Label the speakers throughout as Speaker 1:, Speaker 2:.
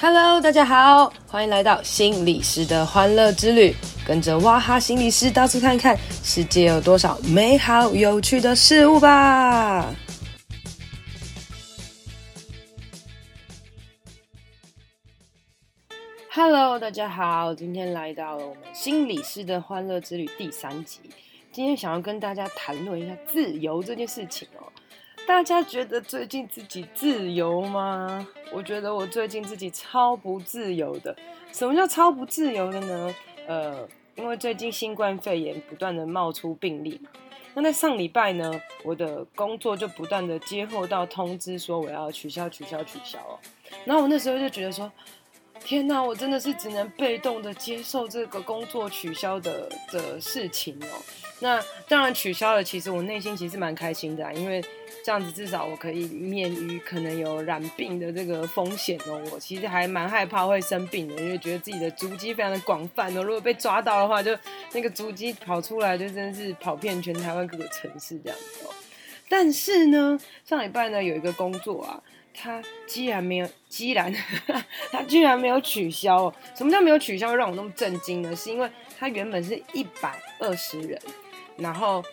Speaker 1: Hello，大家好，欢迎来到心理师的欢乐之旅，跟着哇哈心理师到处看看，世界有多少美好有趣的事物吧。Hello，大家好，今天来到了我们心理师的欢乐之旅第三集，今天想要跟大家谈论一下自由这件事情哦。大家觉得最近自己自由吗？我觉得我最近自己超不自由的。什么叫超不自由的呢？呃，因为最近新冠肺炎不断的冒出病例嘛。那在上礼拜呢，我的工作就不断的接获到通知说我要取消、取消、取消哦。然后我那时候就觉得说，天哪，我真的是只能被动的接受这个工作取消的的事情哦。那当然取消了，其实我内心其实蛮开心的啊，因为。这样子至少我可以免于可能有染病的这个风险哦。我其实还蛮害怕会生病的，因为觉得自己的足迹非常的广泛哦。如果被抓到的话，就那个足迹跑出来，就真的是跑遍全台湾各个城市这样子哦。但是呢，上礼拜呢有一个工作啊，他居然没有，居然 他居然没有取消。什么叫没有取消，让我那么震惊呢？是因为他原本是一百二十人，然后。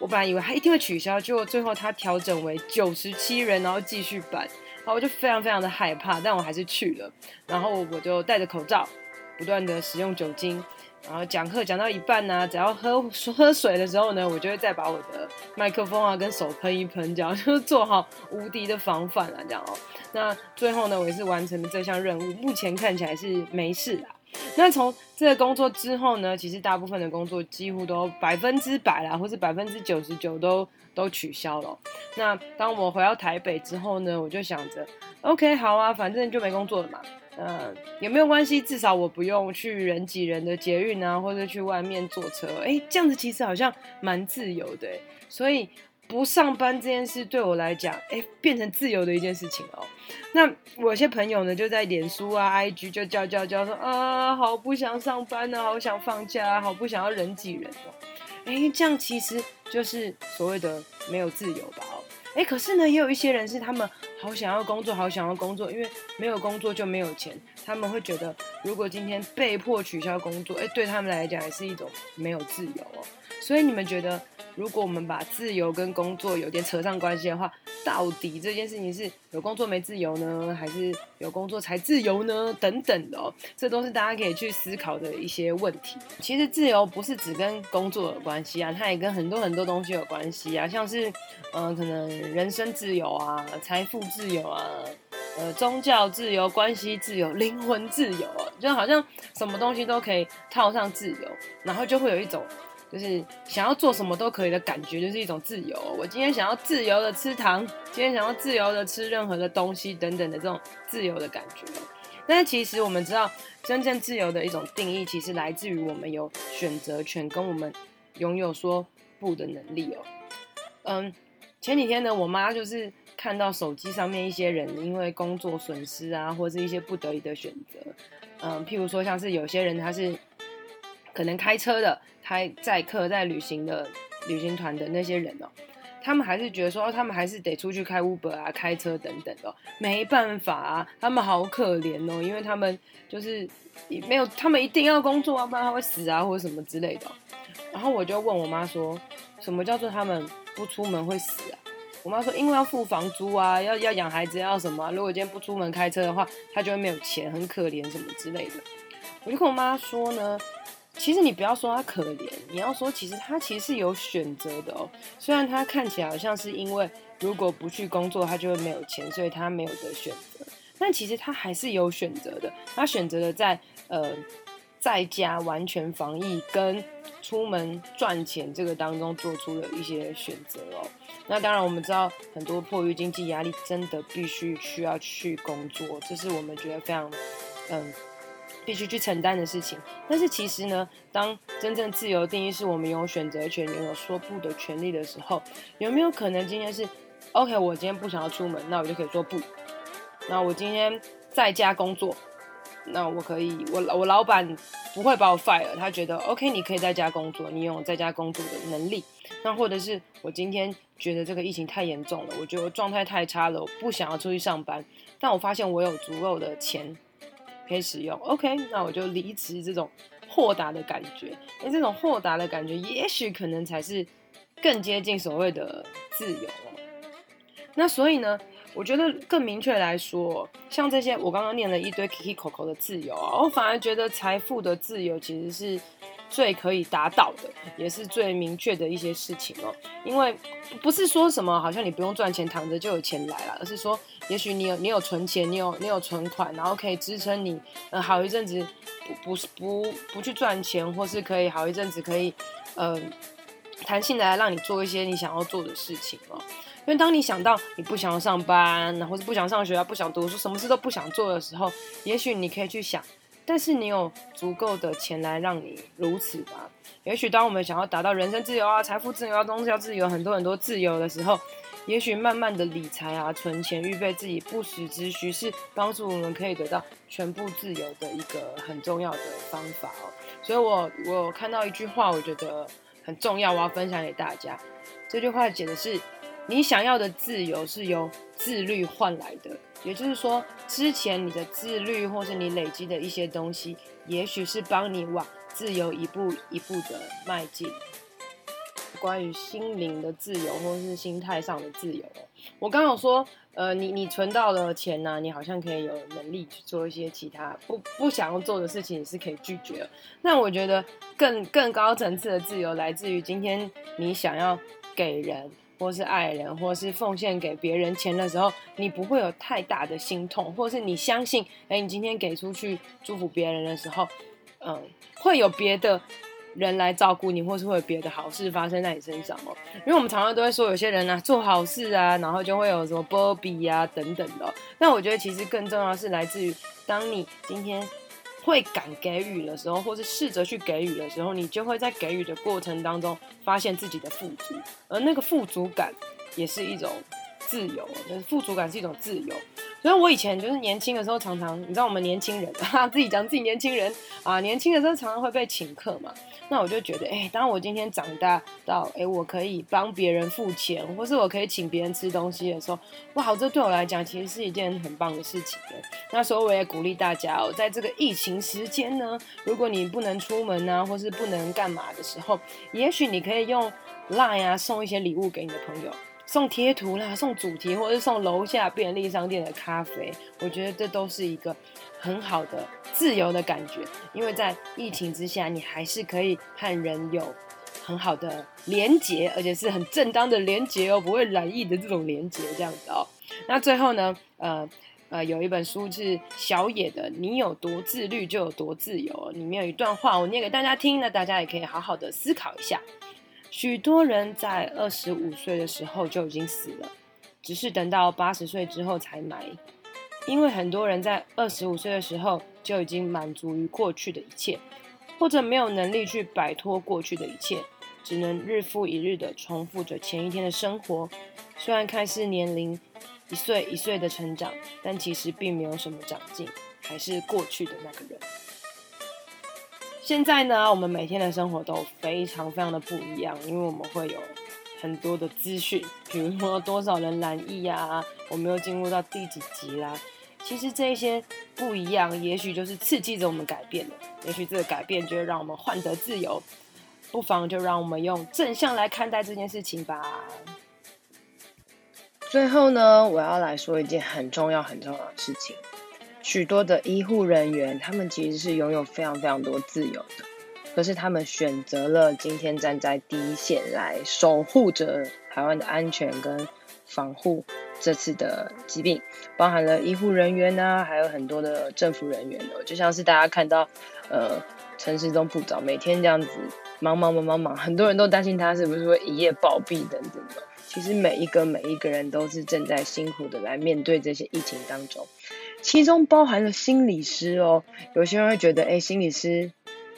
Speaker 1: 我本来以为他一定会取消，结果最后他调整为九十七人，然后继续办。然后我就非常非常的害怕，但我还是去了。然后我就戴着口罩，不断的使用酒精，然后讲课讲到一半呢、只要喝喝水的时候呢，我就会再把我的麦克风啊跟手喷一喷，这样 就是做好无敌的防范啊，这样哦。那最后呢，我也是完成了这项任务，目前看起来是没事啦。那从这个工作之后呢，其实大部分的工作几乎都百分之百啦，或是百分之九十九都都取消了。那当我回到台北之后呢，我就想着，OK，好啊，反正就没工作了嘛，嗯，也没有关系，至少我不用去人挤人的捷运啊，或者去外面坐车，哎，这样子其实好像蛮自由的，所以。不上班这件事对我来讲，哎，变成自由的一件事情哦。那我有些朋友呢，就在脸书啊、IG 就叫叫叫说啊，好不想上班啊，好想放假啊，好不想要人挤人哦。哎，这样其实就是所谓的没有自由吧？哦，哎，可是呢，也有一些人是他们好想要工作，好想要工作，因为没有工作就没有钱，他们会觉得如果今天被迫取消工作，哎，对他们来讲也是一种没有自由哦。所以你们觉得？如果我们把自由跟工作有点扯上关系的话，到底这件事情是有工作没自由呢，还是有工作才自由呢？等等的哦，这都是大家可以去思考的一些问题。其实自由不是只跟工作有关系啊，它也跟很多很多东西有关系啊，像是嗯、可能人身自由啊，财富自由啊，呃，宗教自由、关系自由、灵魂自由啊，就好像什么东西都可以套上自由，然后就会有一种。就是想要做什么都可以的感觉，就是一种自由。我今天想要自由的吃糖，今天想要自由的吃任何的东西等等的这种自由的感觉。但是其实我们知道，真正自由的一种定义，其实来自于我们有选择权，跟我们拥有说不的能力哦。嗯，前几天呢，我妈就是看到手机上面一些人因为工作损失啊，或者是一些不得已的选择。嗯，譬如说像是有些人他是。可能开车的、开载客在旅行的旅行团的那些人哦，他们还是觉得说，他们还是得出去开 Uber 啊、开车等等的，没办法啊，他们好可怜哦，因为他们就是没有，他们一定要工作啊，不然他会死啊，或者什么之类的。然后我就问我妈说，什么叫做他们不出门会死啊？我妈说，因为要付房租啊，要要养孩子，要什么？如果今天不出门开车的话，他就会没有钱，很可怜什么之类的。我就跟我妈说呢。其实你不要说他可怜，你要说其实他其实是有选择的哦。虽然他看起来好像是因为如果不去工作，他就会没有钱，所以他没有得选择。但其实他还是有选择的。他选择了在呃在家完全防疫跟出门赚钱这个当中做出了一些选择哦。那当然我们知道很多迫于经济压力，真的必须需要去工作，这是我们觉得非常嗯。必须去承担的事情，但是其实呢，当真正自由定义是我们拥有选择权、拥有说不的权利的时候，有没有可能今天是 OK？我今天不想要出门，那我就可以说不。那我今天在家工作，那我可以，我我老板不会把我 fire，他觉得 OK，你可以在家工作，你有在家工作的能力。那或者是我今天觉得这个疫情太严重了，我觉得状态太差了，我不想要出去上班，但我发现我有足够的钱可以使用，OK，那我就离职。这种豁达的感觉，哎，这种豁达的感觉，也许可能才是更接近所谓的自由哦。那所以呢？我觉得更明确来说，像这些我刚刚念了一堆 Kiki Coco 的自由啊，我反而觉得财富的自由其实是最可以达到的，也是最明确的一些事情哦。因为不是说什么好像你不用赚钱躺着就有钱来了，而是说也许你有你有存钱，你有你有存款，然后可以支撑你呃好一阵子不不不不去赚钱，或是可以好一阵子可以呃弹性的来让你做一些你想要做的事情哦。因为当你想到你不想要上班，或是不想上学啊，不想读书，什么事都不想做的时候，也许你可以去想，但是你有足够的钱来让你如此吧？也许当我们想要达到人生自由啊、财富自由啊、宗教自由、很多很多自由的时候，也许慢慢的理财啊、存钱、预备自己不时之需，是帮助我们可以得到全部自由的一个很重要的方法哦。所以我我看到一句话，我觉得很重要，我要分享给大家。这句话写的是。你想要的自由是由自律换来的，也就是说，之前你的自律或是你累积的一些东西，也许是帮你往自由一步一步的迈进。关于心灵的自由或是心态上的自由，我刚有说，呃，你你存到了钱呢，你好像可以有能力去做一些其他不不想要做的事情，也是可以拒绝的。那我觉得更更高层次的自由来自于今天你想要给人。或是爱人，或是奉献给别人钱的时候，你不会有太大的心痛，或是你相信，哎，你今天给出去祝福别人的时候，嗯，会有别的人来照顾你，或是会有别的好事发生在你身上哦。因为我们常常都会说，有些人、啊、做好事啊，然后就会有什么波比呀等等的。那我觉得其实更重要的是来自于，当你今天。会敢给予的时候，或是试着去给予的时候，你就会在给予的过程当中发现自己的富足，而那个富足感也是一种自由。就是富足感是一种自由。所以我以前就是年轻的时候，常常你知道我们年轻人啊，自己讲自己年轻人啊，年轻的时候常常会被请客嘛。那我就觉得，哎、当我今天长大到，哎、我可以帮别人付钱，或是我可以请别人吃东西的时候，哇，好这对我来讲其实是一件很棒的事情。那时候我也鼓励大家哦，在这个疫情时间呢，如果你不能出门啊，或是不能干嘛的时候，也许你可以用 Line 送一些礼物给你的朋友。送贴图啦，送主题，或者是送楼下便利商店的咖啡，我觉得这都是一个很好的自由的感觉。因为在疫情之下，你还是可以和人有很好的连结，而且是很正当的连结哦，不会染疫的这种连结这样子哦。那最后呢，呃呃，有一本书是小野的《你有多自律就有多自由》，里面有一段话，我念给大家听，那大家也可以好好的思考一下。许多人在二十五岁的时候就已经死了，只是等到八十岁之后才埋。因为很多人在二十五岁的时候就已经满足于过去的一切，或者没有能力去摆脱过去的一切，只能日复一日的重复着前一天的生活。虽然看似年龄一岁一岁的成长，但其实并没有什么长进，还是过去的那个人。现在呢，我们每天的生活都非常非常的不一样，因为我们会有很多的资讯，比如说多少人染疫呀，我们又进入到第几集啦。其实这些不一样，也许就是刺激着我们改变的，也许这个改变就会让我们换得自由。不妨就让我们用正向来看待这件事情吧。最后呢，我要来说一件很重要很重要的事情。许多的医护人员，他们其实是拥有非常非常多自由的，可是他们选择了今天站在第一线来守护着台湾的安全跟防护这次的疾病，包含了医护人员呐、啊，还有很多的政府人员哦，就像是大家看到，呃，陈时中部长每天这样子忙忙忙忙忙，很多人都担心他是不是会一夜暴毙等等的。其实每一个每一个人都是正在辛苦的来面对这些疫情当中。其中包含了心理师哦，有些人会觉得，哎，心理师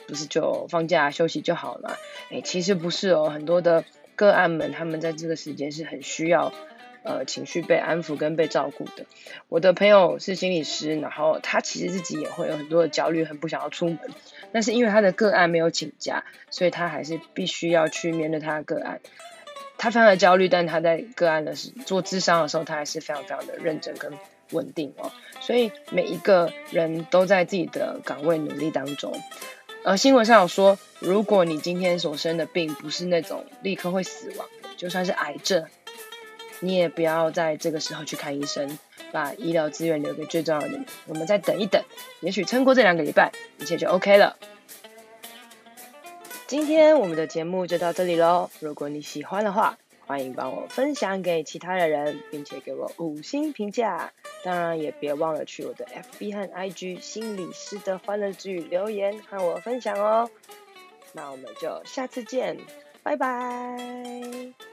Speaker 1: 不是就放假休息就好了？哎，其实不是哦，很多的个案们，他们在这个时间是很需要呃情绪被安抚跟被照顾的。我的朋友是心理师，然后他其实自己也会有很多的焦虑，很不想要出门，但是因为他的个案没有请假，所以他还是必须要去面对他的个案。他非常的焦虑，但他在个案的时做咨商的时候，他还是非常非常的认真跟稳定哦。所以每一个人都在自己的岗位努力当中。呃，新闻上有说，如果你今天所生的病不是那种立刻会死亡的，就算是癌症，你也不要在这个时候去看医生，把医疗资源留给最重要的人。我们再等一等，也许撑过这两个礼拜，一切就 OK 了。今天我们的节目就到这里喽。如果你喜欢的话，欢迎帮我分享给其他的人，并且给我五星评价。当然也别忘了去我的 FB 和 IG 心理师的欢乐之旅留言和我分享哦。那我们就下次见，拜拜。